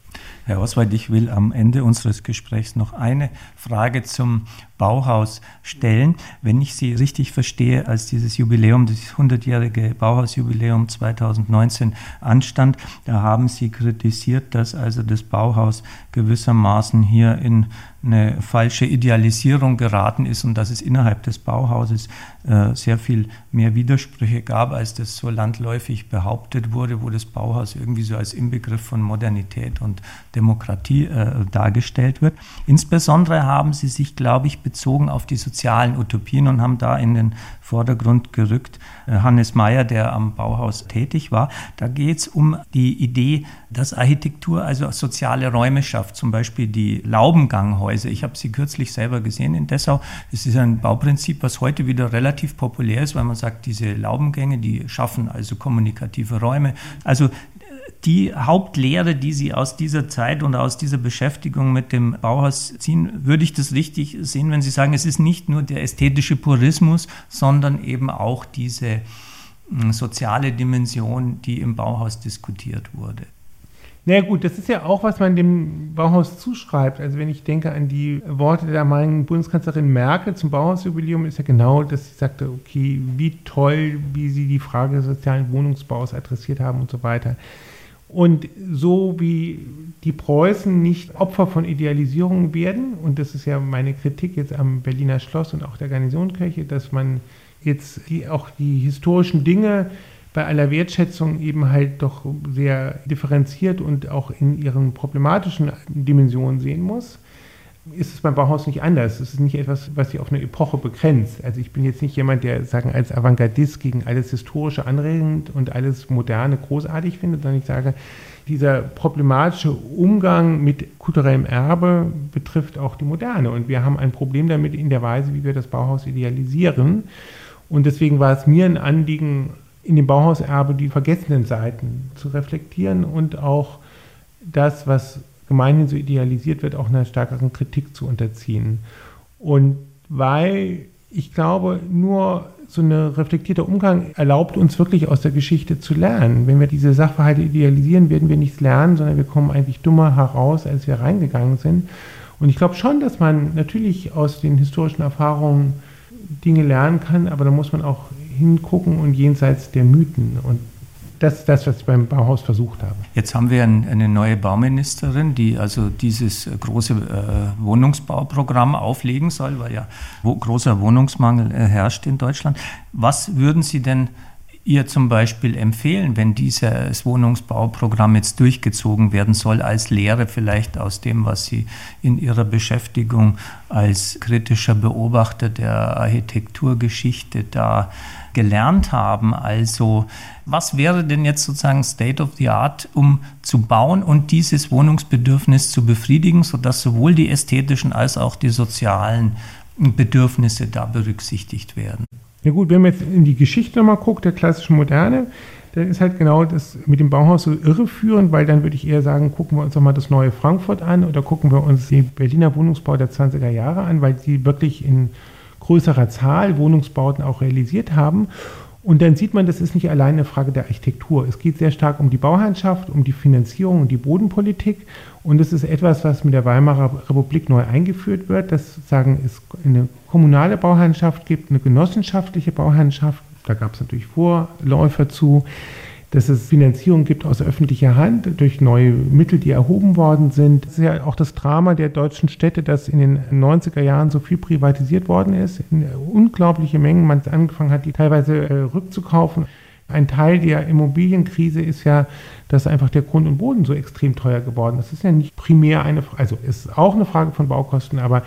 Herr Oswald, ich will am Ende unseres Gesprächs noch eine Frage zum Bauhaus stellen. Wenn ich Sie richtig verstehe, als dieses Jubiläum, das 100-jährige Bauhausjubiläum 2019 anstand, da haben Sie kritisiert, dass also das Bauhaus gewissermaßen hier in eine falsche Idealisierung geraten ist und dass es innerhalb des Bauhauses sehr viel mehr Widersprüche gab, als das so landläufig behauptet wurde, wo das Bauhaus irgendwie so als Inbegriff von Modernität und Demokratie äh, dargestellt wird. Insbesondere haben sie sich, glaube ich, bezogen auf die sozialen Utopien und haben da in den Vordergrund gerückt. Äh, Hannes Mayer, der am Bauhaus tätig war, da geht es um die Idee, dass Architektur also soziale Räume schafft, zum Beispiel die Laubenganghäuser. Ich habe sie kürzlich selber gesehen in Dessau. Es ist ein Bauprinzip, was heute wieder relativ populär ist, weil man sagt, diese Laubengänge, die schaffen also kommunikative Räume. Also die Hauptlehre, die Sie aus dieser Zeit und aus dieser Beschäftigung mit dem Bauhaus ziehen, würde ich das richtig sehen, wenn Sie sagen, es ist nicht nur der ästhetische Purismus, sondern eben auch diese hm, soziale Dimension, die im Bauhaus diskutiert wurde. Na gut, das ist ja auch, was man dem Bauhaus zuschreibt. Also wenn ich denke an die Worte der damaligen Bundeskanzlerin Merkel zum Bauhausjubiläum, ist ja genau, dass sie sagte, okay, wie toll, wie sie die Frage des sozialen Wohnungsbaus adressiert haben und so weiter. Und so wie die Preußen nicht Opfer von Idealisierungen werden, und das ist ja meine Kritik jetzt am Berliner Schloss und auch der Garnisonkirche, dass man jetzt die, auch die historischen Dinge bei aller Wertschätzung eben halt doch sehr differenziert und auch in ihren problematischen Dimensionen sehen muss ist es beim Bauhaus nicht anders. Es ist nicht etwas, was sich auf eine Epoche begrenzt. Also ich bin jetzt nicht jemand, der sagen als Avantgardist gegen alles Historische anregend und alles Moderne großartig findet, sondern ich sage, dieser problematische Umgang mit kulturellem Erbe betrifft auch die Moderne. Und wir haben ein Problem damit in der Weise, wie wir das Bauhaus idealisieren. Und deswegen war es mir ein Anliegen, in dem Bauhauserbe die vergessenen Seiten zu reflektieren und auch das, was gemeinhin so idealisiert wird, auch einer stärkeren Kritik zu unterziehen. Und weil ich glaube, nur so ein reflektierter Umgang erlaubt uns wirklich aus der Geschichte zu lernen. Wenn wir diese Sachverhalte idealisieren, werden wir nichts lernen, sondern wir kommen eigentlich dummer heraus, als wir reingegangen sind. Und ich glaube schon, dass man natürlich aus den historischen Erfahrungen Dinge lernen kann, aber da muss man auch hingucken und jenseits der Mythen. Und das ist das, was ich beim Bauhaus versucht habe. Jetzt haben wir ein, eine neue Bauministerin, die also dieses große äh, Wohnungsbauprogramm auflegen soll, weil ja großer Wohnungsmangel äh, herrscht in Deutschland. Was würden Sie denn ihr zum Beispiel empfehlen, wenn dieses Wohnungsbauprogramm jetzt durchgezogen werden soll, als Lehre vielleicht aus dem, was Sie in Ihrer Beschäftigung als kritischer Beobachter der Architekturgeschichte da gelernt haben? Also was wäre denn jetzt sozusagen State of the Art, um zu bauen und dieses Wohnungsbedürfnis zu befriedigen, sodass sowohl die ästhetischen als auch die sozialen Bedürfnisse da berücksichtigt werden? Ja gut, wenn man jetzt in die Geschichte nochmal guckt, der klassischen Moderne, dann ist halt genau das mit dem Bauhaus so irreführend, weil dann würde ich eher sagen, gucken wir uns nochmal das neue Frankfurt an oder gucken wir uns den Berliner Wohnungsbau der 20er Jahre an, weil sie wirklich in größerer Zahl Wohnungsbauten auch realisiert haben. Und dann sieht man, das ist nicht allein eine Frage der Architektur. Es geht sehr stark um die Bauherrschaft, um die Finanzierung und die Bodenpolitik. Und es ist etwas, was mit der Weimarer Republik neu eingeführt wird, dass sozusagen es eine kommunale Bauherrschaft gibt, eine genossenschaftliche Bauherrschaft. Da gab es natürlich Vorläufer zu dass es Finanzierung gibt aus öffentlicher Hand durch neue Mittel, die erhoben worden sind. Das ist ja auch das Drama der deutschen Städte, dass in den 90er Jahren so viel privatisiert worden ist. In unglaubliche Mengen man angefangen hat, die teilweise äh, rückzukaufen. Ein Teil der Immobilienkrise ist ja, dass einfach der Grund und Boden so extrem teuer geworden ist. Das ist ja nicht primär eine, also ist auch eine Frage von Baukosten, aber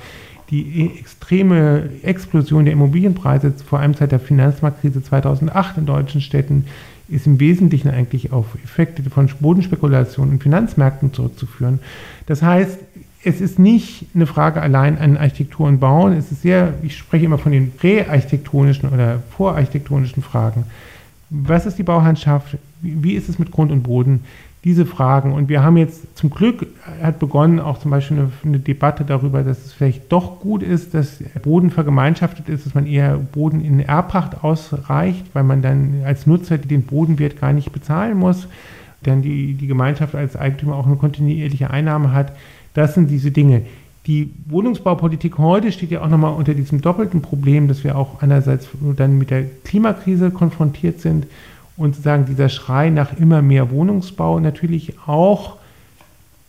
die e, extreme Explosion der Immobilienpreise, vor allem seit der Finanzmarktkrise 2008 in deutschen Städten, ist im Wesentlichen eigentlich auf Effekte von Bodenspekulation und Finanzmärkten zurückzuführen. Das heißt, es ist nicht eine Frage allein an Architektur und Bauen. Es ist sehr, ich spreche immer von den präarchitektonischen oder vorarchitektonischen Fragen. Was ist die Bauherrschaft? Wie ist es mit Grund und Boden? Diese Fragen. Und wir haben jetzt zum Glück, hat begonnen auch zum Beispiel eine, eine, Debatte darüber, dass es vielleicht doch gut ist, dass Boden vergemeinschaftet ist, dass man eher Boden in Erbpacht ausreicht, weil man dann als Nutzer den Bodenwert gar nicht bezahlen muss, denn die, die Gemeinschaft als Eigentümer auch eine kontinuierliche Einnahme hat. Das sind diese Dinge. Die Wohnungsbaupolitik heute steht ja auch nochmal unter diesem doppelten Problem, dass wir auch einerseits dann mit der Klimakrise konfrontiert sind und sozusagen dieser Schrei nach immer mehr Wohnungsbau natürlich auch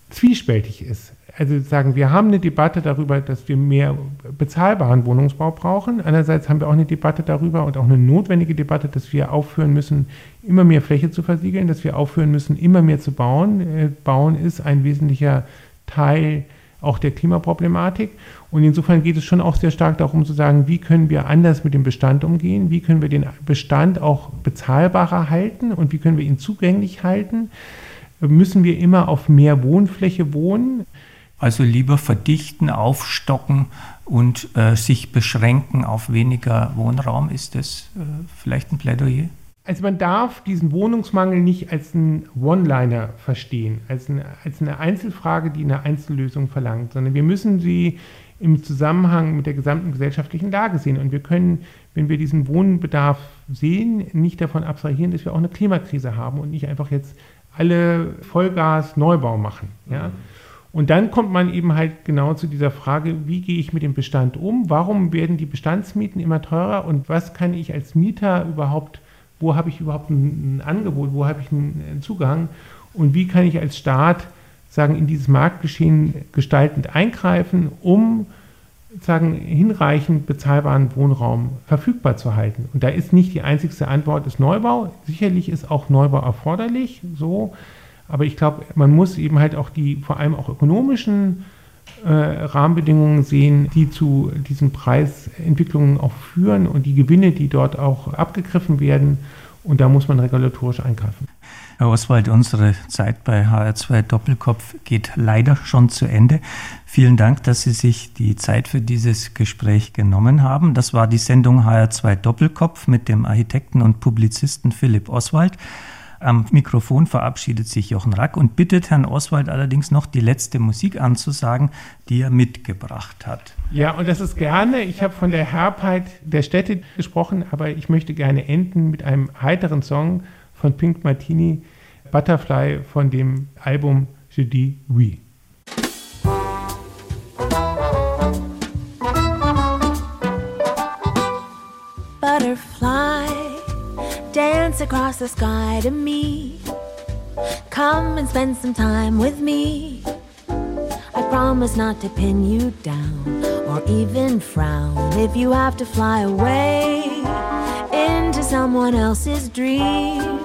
zwiespältig ist. Also sagen, wir haben eine Debatte darüber, dass wir mehr bezahlbaren Wohnungsbau brauchen. Andererseits haben wir auch eine Debatte darüber und auch eine notwendige Debatte, dass wir aufhören müssen, immer mehr Fläche zu versiegeln, dass wir aufhören müssen, immer mehr zu bauen. Äh, bauen ist ein wesentlicher Teil auch der Klimaproblematik. Und insofern geht es schon auch sehr stark darum zu sagen, wie können wir anders mit dem Bestand umgehen, wie können wir den Bestand auch bezahlbarer halten und wie können wir ihn zugänglich halten. Müssen wir immer auf mehr Wohnfläche wohnen? Also lieber verdichten, aufstocken und äh, sich beschränken auf weniger Wohnraum. Ist das äh, vielleicht ein Plädoyer? Also man darf diesen Wohnungsmangel nicht als einen One-Liner verstehen, als eine, als eine Einzelfrage, die eine Einzellösung verlangt, sondern wir müssen sie im Zusammenhang mit der gesamten gesellschaftlichen Lage sehen. Und wir können, wenn wir diesen Wohnbedarf sehen, nicht davon abstrahieren, dass wir auch eine Klimakrise haben und nicht einfach jetzt alle Vollgas Neubau machen. Ja? Mhm. Und dann kommt man eben halt genau zu dieser Frage, wie gehe ich mit dem Bestand um? Warum werden die Bestandsmieten immer teurer? Und was kann ich als Mieter überhaupt, wo habe ich überhaupt ein, ein Angebot, wo habe ich einen Zugang? Und wie kann ich als Staat sagen, in dieses Marktgeschehen gestaltend eingreifen, um sagen, hinreichend bezahlbaren Wohnraum verfügbar zu halten. Und da ist nicht die einzigste Antwort ist Neubau. Sicherlich ist auch Neubau erforderlich, so. Aber ich glaube, man muss eben halt auch die vor allem auch ökonomischen Rahmenbedingungen sehen, die zu diesen Preisentwicklungen auch führen und die Gewinne, die dort auch abgegriffen werden. Und da muss man regulatorisch eingreifen. Herr Oswald, unsere Zeit bei HR2 Doppelkopf geht leider schon zu Ende. Vielen Dank, dass Sie sich die Zeit für dieses Gespräch genommen haben. Das war die Sendung HR2 Doppelkopf mit dem Architekten und Publizisten Philipp Oswald. Am Mikrofon verabschiedet sich Jochen Rack und bittet Herrn Oswald allerdings noch die letzte Musik anzusagen, die er mitgebracht hat. Ja, und das ist gerne. Ich habe von der Herbheit der Städte gesprochen, aber ich möchte gerne enden mit einem heiteren Song von Pink Martini, Butterfly von dem Album Je dis oui. Butterfly, dance across the sky to me. Come and spend some time with me. I promise not to pin you down or even frown if you have to fly away into someone else's dream.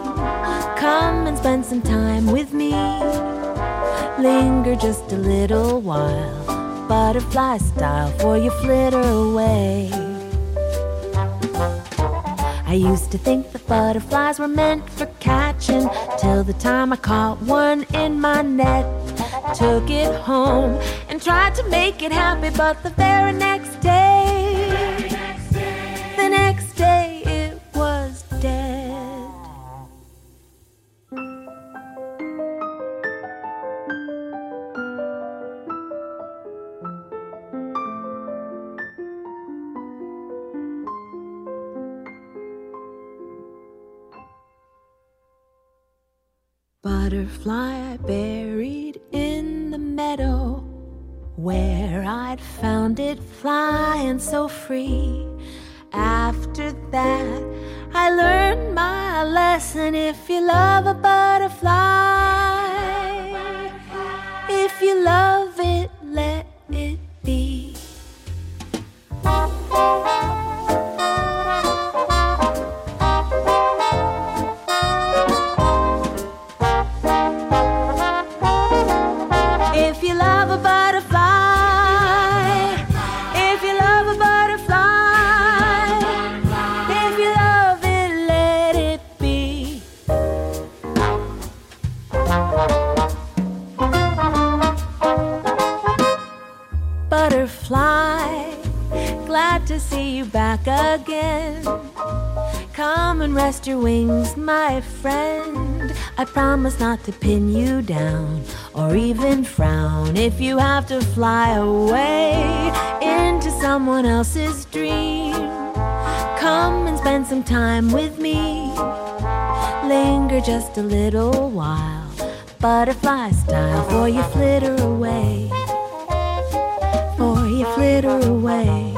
Come and spend some time with me. Linger just a little while, butterfly style, for you flitter away. I used to think that butterflies were meant for catching, till the time I caught one in my net. Took it home and tried to make it happy, but the very next day, Butterfly buried in the meadow where I'd found it flying so free. After that, I learned my lesson. If you love a butterfly, if you love and rest your wings, my friend. I promise not to pin you down or even frown if you have to fly away into someone else's dream. Come and spend some time with me. Linger just a little while, butterfly style, for you flitter away. For you flitter away.